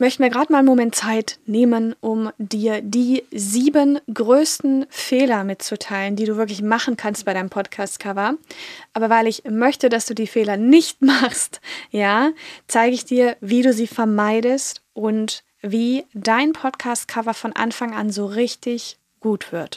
möchte mir gerade mal einen Moment Zeit nehmen, um dir die sieben größten Fehler mitzuteilen, die du wirklich machen kannst bei deinem Podcast-Cover. Aber weil ich möchte, dass du die Fehler nicht machst, ja, zeige ich dir, wie du sie vermeidest und wie dein Podcast-Cover von Anfang an so richtig gut wird.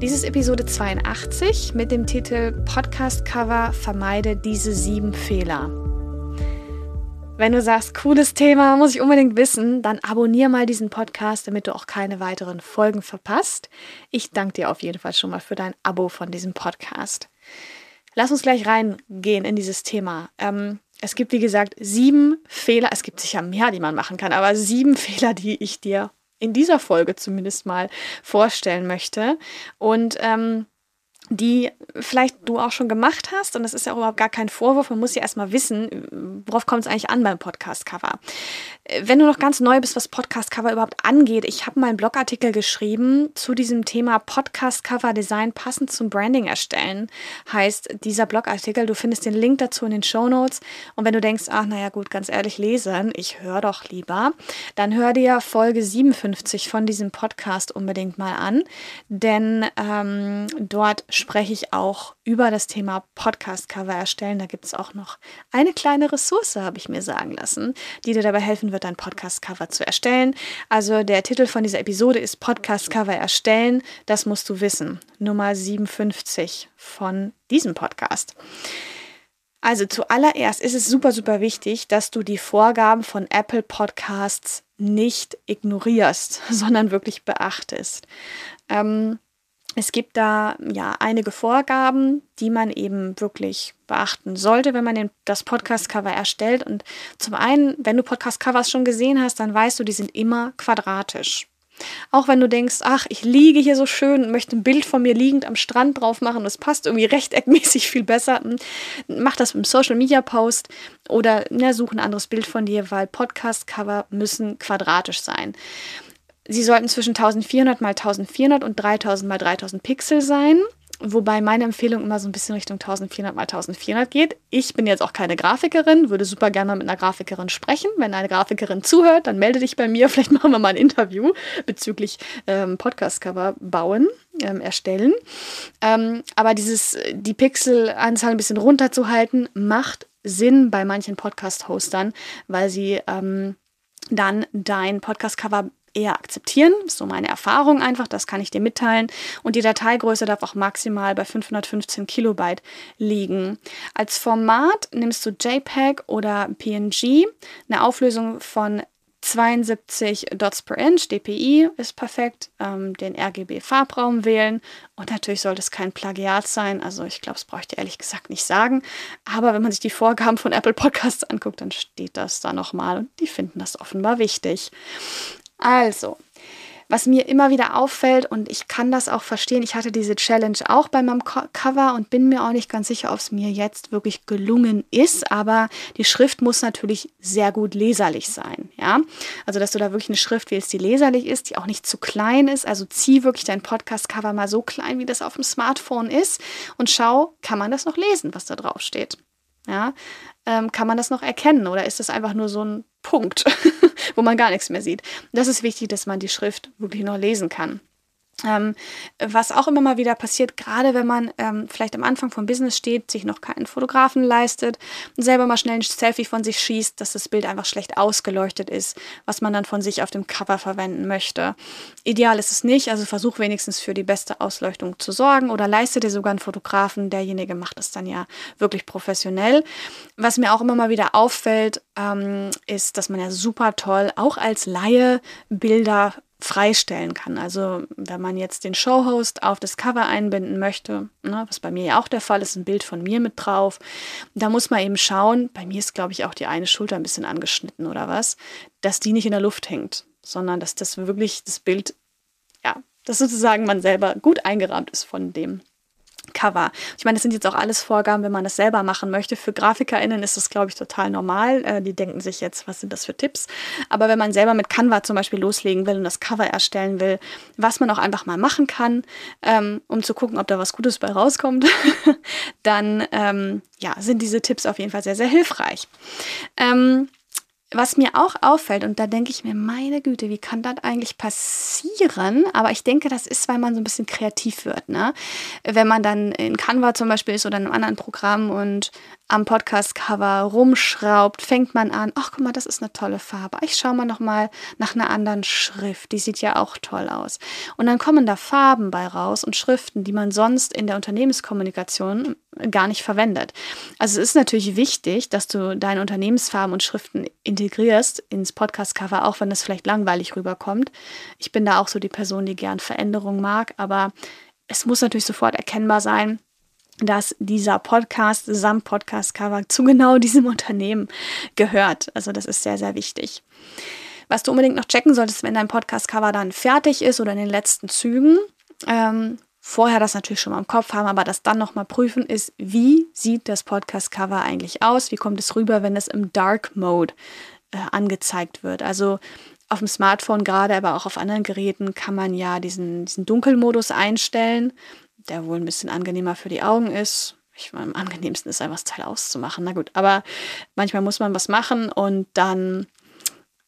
Dies ist Episode 82 mit dem Titel Podcast Cover Vermeide diese sieben Fehler. Wenn du sagst, cooles Thema, muss ich unbedingt wissen, dann abonniere mal diesen Podcast, damit du auch keine weiteren Folgen verpasst. Ich danke dir auf jeden Fall schon mal für dein Abo von diesem Podcast. Lass uns gleich reingehen in dieses Thema. Ähm, es gibt, wie gesagt, sieben Fehler. Es gibt sicher mehr, die man machen kann, aber sieben Fehler, die ich dir in dieser Folge zumindest mal vorstellen möchte. Und ähm, die vielleicht du auch schon gemacht hast. Und das ist ja überhaupt gar kein Vorwurf. Man muss ja erstmal wissen, worauf kommt es eigentlich an beim Podcast-Cover. Wenn du noch ganz neu bist, was Podcast-Cover überhaupt angeht, ich habe mal einen Blogartikel geschrieben zu diesem Thema Podcast-Cover-Design passend zum Branding erstellen. Heißt dieser Blogartikel, du findest den Link dazu in den Show Notes. Und wenn du denkst, ach naja gut, ganz ehrlich lesen, ich höre doch lieber, dann hör dir Folge 57 von diesem Podcast unbedingt mal an. Denn ähm, dort spreche ich auch über das Thema Podcast-Cover erstellen. Da gibt es auch noch eine kleine Ressource, habe ich mir sagen lassen, die dir dabei helfen wird, dein Podcast-Cover zu erstellen. Also der Titel von dieser Episode ist Podcast-Cover erstellen. Das musst du wissen. Nummer 57 von diesem Podcast. Also zuallererst ist es super, super wichtig, dass du die Vorgaben von Apple Podcasts nicht ignorierst, sondern wirklich beachtest. Ähm, es gibt da ja einige Vorgaben, die man eben wirklich beachten sollte, wenn man den, das Podcast-Cover erstellt. Und zum einen, wenn du Podcast-Covers schon gesehen hast, dann weißt du, die sind immer quadratisch. Auch wenn du denkst, ach, ich liege hier so schön und möchte ein Bild von mir liegend am Strand drauf machen, das passt irgendwie rechteckmäßig viel besser, hm, mach das einem Social Media Post oder na, such ein anderes Bild von dir, weil Podcast-Cover müssen quadratisch sein. Sie sollten zwischen 1400 mal 1400 und 3000 mal 3000 Pixel sein. Wobei meine Empfehlung immer so ein bisschen Richtung 1400 mal 1400 geht. Ich bin jetzt auch keine Grafikerin, würde super gerne mal mit einer Grafikerin sprechen. Wenn eine Grafikerin zuhört, dann melde dich bei mir. Vielleicht machen wir mal ein Interview bezüglich ähm, Podcast-Cover bauen, ähm, erstellen. Ähm, aber dieses, die Pixelanzahl ein bisschen runterzuhalten, macht Sinn bei manchen Podcast-Hostern, weil sie ähm, dann dein Podcast-Cover eher akzeptieren. So meine Erfahrung einfach, das kann ich dir mitteilen. Und die Dateigröße darf auch maximal bei 515 Kilobyte liegen. Als Format nimmst du JPEG oder PNG. Eine Auflösung von 72 Dots per Inch, DPI ist perfekt, ähm, den RGB-Farbraum wählen und natürlich sollte es kein Plagiat sein, also ich glaube, es brauche ich ehrlich gesagt nicht sagen, aber wenn man sich die Vorgaben von Apple Podcasts anguckt, dann steht das da nochmal und die finden das offenbar wichtig. Also, was mir immer wieder auffällt und ich kann das auch verstehen, ich hatte diese Challenge auch bei meinem Cover und bin mir auch nicht ganz sicher, ob es mir jetzt wirklich gelungen ist, aber die Schrift muss natürlich sehr gut leserlich sein, ja? Also, dass du da wirklich eine Schrift wählst, die leserlich ist, die auch nicht zu klein ist, also zieh wirklich dein Podcast Cover mal so klein, wie das auf dem Smartphone ist und schau, kann man das noch lesen, was da drauf steht? Ja, ähm, kann man das noch erkennen oder ist das einfach nur so ein Punkt, wo man gar nichts mehr sieht? Das ist wichtig, dass man die Schrift wirklich noch lesen kann. Ähm, was auch immer mal wieder passiert, gerade wenn man ähm, vielleicht am Anfang vom Business steht, sich noch keinen Fotografen leistet und selber mal schnell ein Selfie von sich schießt, dass das Bild einfach schlecht ausgeleuchtet ist, was man dann von sich auf dem Cover verwenden möchte. Ideal ist es nicht, also versuch wenigstens für die beste Ausleuchtung zu sorgen oder leiste dir sogar einen Fotografen, derjenige macht es dann ja wirklich professionell. Was mir auch immer mal wieder auffällt, ähm, ist, dass man ja super toll auch als Laie Bilder freistellen kann. Also wenn man jetzt den Showhost auf das Cover einbinden möchte, ne, was bei mir ja auch der Fall ist, ein Bild von mir mit drauf, da muss man eben schauen, bei mir ist, glaube ich, auch die eine Schulter ein bisschen angeschnitten oder was, dass die nicht in der Luft hängt, sondern dass das wirklich das Bild, ja, dass sozusagen man selber gut eingerahmt ist von dem Cover. Ich meine, das sind jetzt auch alles Vorgaben, wenn man das selber machen möchte. Für GrafikerInnen ist das, glaube ich, total normal. Äh, die denken sich jetzt, was sind das für Tipps? Aber wenn man selber mit Canva zum Beispiel loslegen will und das Cover erstellen will, was man auch einfach mal machen kann, ähm, um zu gucken, ob da was Gutes bei rauskommt, dann ähm, ja, sind diese Tipps auf jeden Fall sehr, sehr hilfreich. Ähm, was mir auch auffällt, und da denke ich mir, meine Güte, wie kann das eigentlich passieren? Aber ich denke, das ist, weil man so ein bisschen kreativ wird. Ne? Wenn man dann in Canva zum Beispiel ist oder in einem anderen Programm und am Podcast-Cover rumschraubt, fängt man an, ach guck mal, das ist eine tolle Farbe. Ich schaue mal noch mal nach einer anderen Schrift, die sieht ja auch toll aus. Und dann kommen da Farben bei raus und Schriften, die man sonst in der Unternehmenskommunikation gar nicht verwendet. Also es ist natürlich wichtig, dass du deine Unternehmensfarben und Schriften integrierst ins Podcast-Cover, auch wenn es vielleicht langweilig rüberkommt. Ich bin da auch so die Person, die gern Veränderungen mag, aber es muss natürlich sofort erkennbar sein, dass dieser Podcast samt Podcast-Cover zu genau diesem Unternehmen gehört. Also das ist sehr, sehr wichtig. Was du unbedingt noch checken solltest, wenn dein Podcast-Cover dann fertig ist oder in den letzten Zügen, ähm, vorher das natürlich schon mal im Kopf haben, aber das dann nochmal prüfen ist, wie sieht das Podcast-Cover eigentlich aus? Wie kommt es rüber, wenn es im Dark Mode äh, angezeigt wird? Also auf dem Smartphone gerade, aber auch auf anderen Geräten kann man ja diesen, diesen Dunkelmodus einstellen der wohl ein bisschen angenehmer für die Augen ist. Ich meine, am angenehmsten ist einfach das Teil auszumachen. Na gut, aber manchmal muss man was machen und dann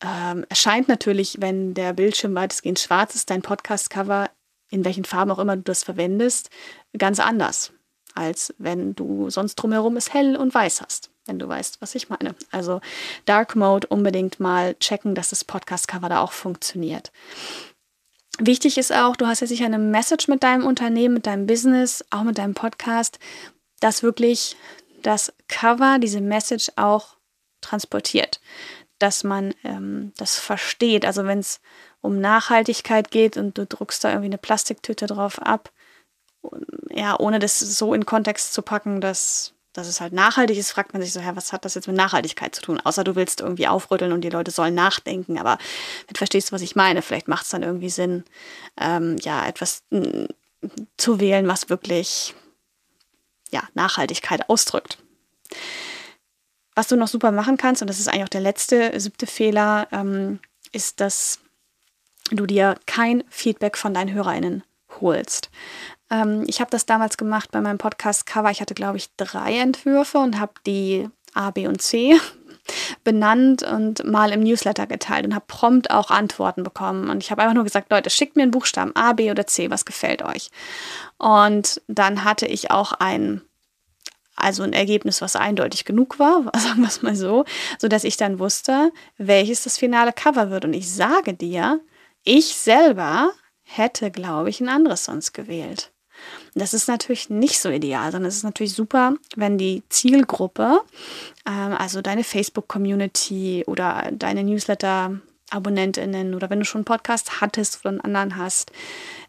ähm, erscheint natürlich, wenn der Bildschirm weitestgehend schwarz ist, dein Podcast-Cover, in welchen Farben auch immer du das verwendest, ganz anders, als wenn du sonst drumherum es hell und weiß hast, wenn du weißt, was ich meine. Also Dark Mode unbedingt mal checken, dass das Podcast-Cover da auch funktioniert. Wichtig ist auch, du hast ja sicher eine Message mit deinem Unternehmen, mit deinem Business, auch mit deinem Podcast, dass wirklich das Cover diese Message auch transportiert, dass man ähm, das versteht. Also wenn es um Nachhaltigkeit geht und du druckst da irgendwie eine Plastiktüte drauf ab, ja, ohne das so in Kontext zu packen, dass dass es halt nachhaltig ist, fragt man sich so, ja, was hat das jetzt mit Nachhaltigkeit zu tun? Außer du willst irgendwie aufrütteln und die Leute sollen nachdenken. Aber wenn du was ich meine, vielleicht macht es dann irgendwie Sinn, ähm, ja, etwas zu wählen, was wirklich ja, Nachhaltigkeit ausdrückt. Was du noch super machen kannst, und das ist eigentlich auch der letzte, siebte Fehler, ähm, ist, dass du dir kein Feedback von deinen HörerInnen holst. Ähm, ich habe das damals gemacht bei meinem Podcast-Cover. Ich hatte, glaube ich, drei Entwürfe und habe die A, B und C benannt und mal im Newsletter geteilt und habe prompt auch Antworten bekommen. Und ich habe einfach nur gesagt, Leute, schickt mir einen Buchstaben A, B oder C, was gefällt euch? Und dann hatte ich auch ein, also ein Ergebnis, was eindeutig genug war, sagen wir es mal so, sodass ich dann wusste, welches das finale Cover wird. Und ich sage dir, ich selber hätte, glaube ich, ein anderes sonst gewählt. Das ist natürlich nicht so ideal, sondern es ist natürlich super, wenn die Zielgruppe, ähm, also deine Facebook-Community oder deine Newsletter-AbonnentInnen oder wenn du schon einen Podcast hattest oder einen anderen hast,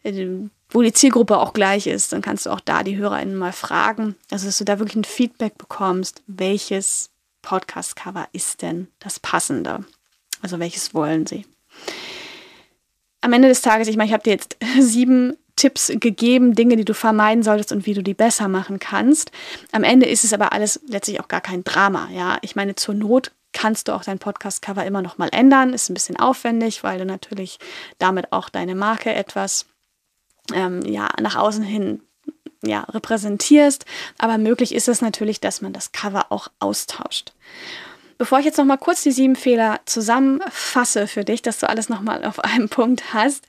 äh, wo die Zielgruppe auch gleich ist, dann kannst du auch da die HörerInnen mal fragen, also dass du da wirklich ein Feedback bekommst, welches Podcast-Cover ist denn das passende? Also welches wollen sie? Am Ende des Tages, ich meine, ich habe dir jetzt sieben Tipps gegeben, Dinge, die du vermeiden solltest und wie du die besser machen kannst. Am Ende ist es aber alles letztlich auch gar kein Drama. Ja, ich meine, zur Not kannst du auch dein Podcast-Cover immer noch mal ändern. Ist ein bisschen aufwendig, weil du natürlich damit auch deine Marke etwas ähm, ja, nach außen hin ja, repräsentierst. Aber möglich ist es natürlich, dass man das Cover auch austauscht. Bevor ich jetzt noch mal kurz die sieben Fehler zusammenfasse für dich, dass du alles noch mal auf einem Punkt hast,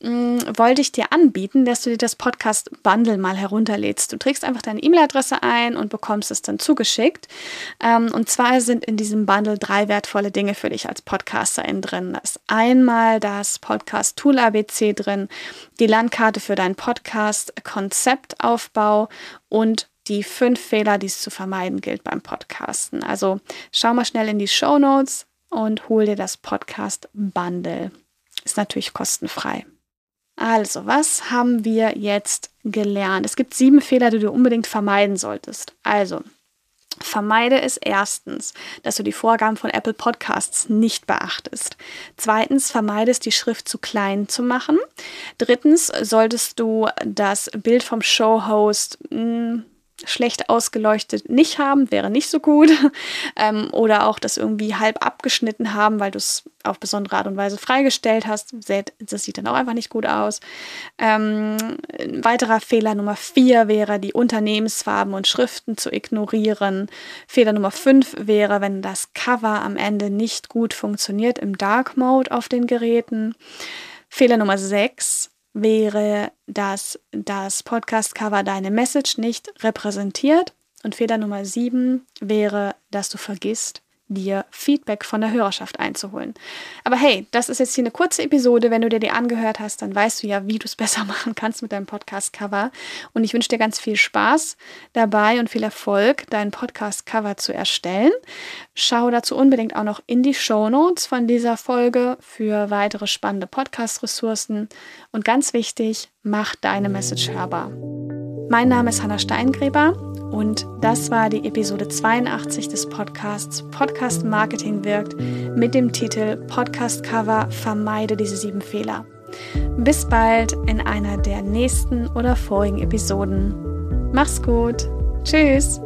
mh, wollte ich dir anbieten, dass du dir das Podcast Bundle mal herunterlädst. Du trägst einfach deine E-Mail-Adresse ein und bekommst es dann zugeschickt. Ähm, und zwar sind in diesem Bundle drei wertvolle Dinge für dich als Podcasterin drin. Da ist einmal das Podcast Tool ABC drin, die Landkarte für deinen Podcast, Konzeptaufbau und die fünf Fehler, die es zu vermeiden gilt beim Podcasten. Also schau mal schnell in die Show Notes und hol dir das Podcast Bundle. ist natürlich kostenfrei. Also, was haben wir jetzt gelernt? Es gibt sieben Fehler, die du unbedingt vermeiden solltest. Also, Vermeide es erstens, dass du die Vorgaben von Apple Podcasts nicht beachtest. Zweitens, vermeide es, die Schrift zu klein zu machen. Drittens, solltest du das Bild vom Showhost mh, hm, schlecht ausgeleuchtet nicht haben, wäre nicht so gut. ähm, oder auch das irgendwie halb abgeschnitten haben, weil du es auf besondere Art und Weise freigestellt hast. Das sieht dann auch einfach nicht gut aus. Ähm, ein weiterer Fehler Nummer vier wäre, die Unternehmensfarben und Schriften zu ignorieren. Fehler Nummer fünf wäre, wenn das Cover am Ende nicht gut funktioniert im Dark Mode auf den Geräten. Fehler Nummer sechs wäre, dass das Podcast-Cover deine Message nicht repräsentiert. Und Fehler Nummer sieben wäre, dass du vergisst, dir Feedback von der Hörerschaft einzuholen. Aber hey, das ist jetzt hier eine kurze Episode. Wenn du dir die angehört hast, dann weißt du ja, wie du es besser machen kannst mit deinem Podcast-Cover. Und ich wünsche dir ganz viel Spaß dabei und viel Erfolg, dein Podcast-Cover zu erstellen. Schau dazu unbedingt auch noch in die Show Notes von dieser Folge für weitere spannende Podcast-Ressourcen. Und ganz wichtig, mach deine Message hörbar. Mein Name ist Hanna Steingräber und das war die Episode 82 des Podcasts Podcast Marketing wirkt mit dem Titel Podcast Cover Vermeide diese sieben Fehler. Bis bald in einer der nächsten oder vorigen Episoden. Mach's gut. Tschüss.